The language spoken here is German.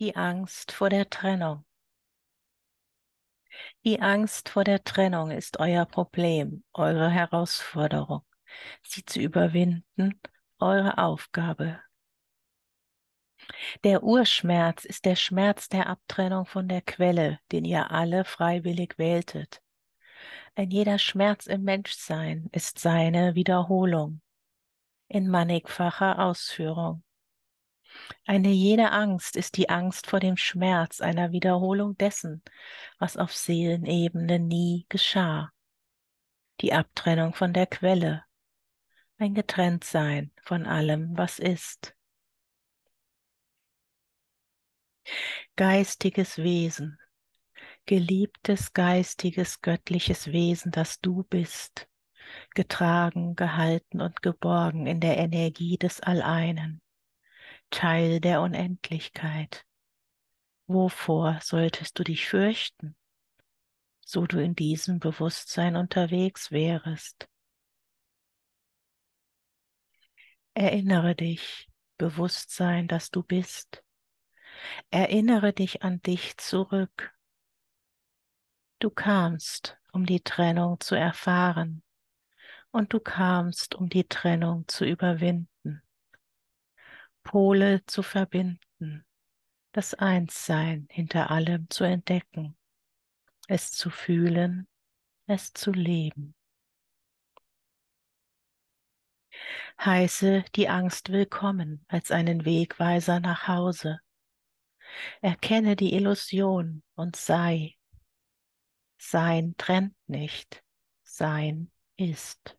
Die Angst vor der Trennung. Die Angst vor der Trennung ist euer Problem, eure Herausforderung. Sie zu überwinden, eure Aufgabe. Der Urschmerz ist der Schmerz der Abtrennung von der Quelle, den ihr alle freiwillig wähltet. Ein jeder Schmerz im Menschsein ist seine Wiederholung in mannigfacher Ausführung. Eine jede Angst ist die Angst vor dem Schmerz einer Wiederholung dessen, was auf Seelenebene nie geschah. Die Abtrennung von der Quelle, ein Getrenntsein von allem, was ist. Geistiges Wesen, geliebtes geistiges göttliches Wesen, das du bist, getragen, gehalten und geborgen in der Energie des Alleinen Teil der Unendlichkeit. Wovor solltest du dich fürchten, so du in diesem Bewusstsein unterwegs wärest? Erinnere dich, Bewusstsein, dass du bist. Erinnere dich an dich zurück. Du kamst, um die Trennung zu erfahren, und du kamst, um die Trennung zu überwinden. Pole zu verbinden, das Einssein hinter allem zu entdecken, es zu fühlen, es zu leben. Heiße die Angst willkommen als einen Wegweiser nach Hause. Erkenne die Illusion und sei. Sein trennt nicht, sein ist.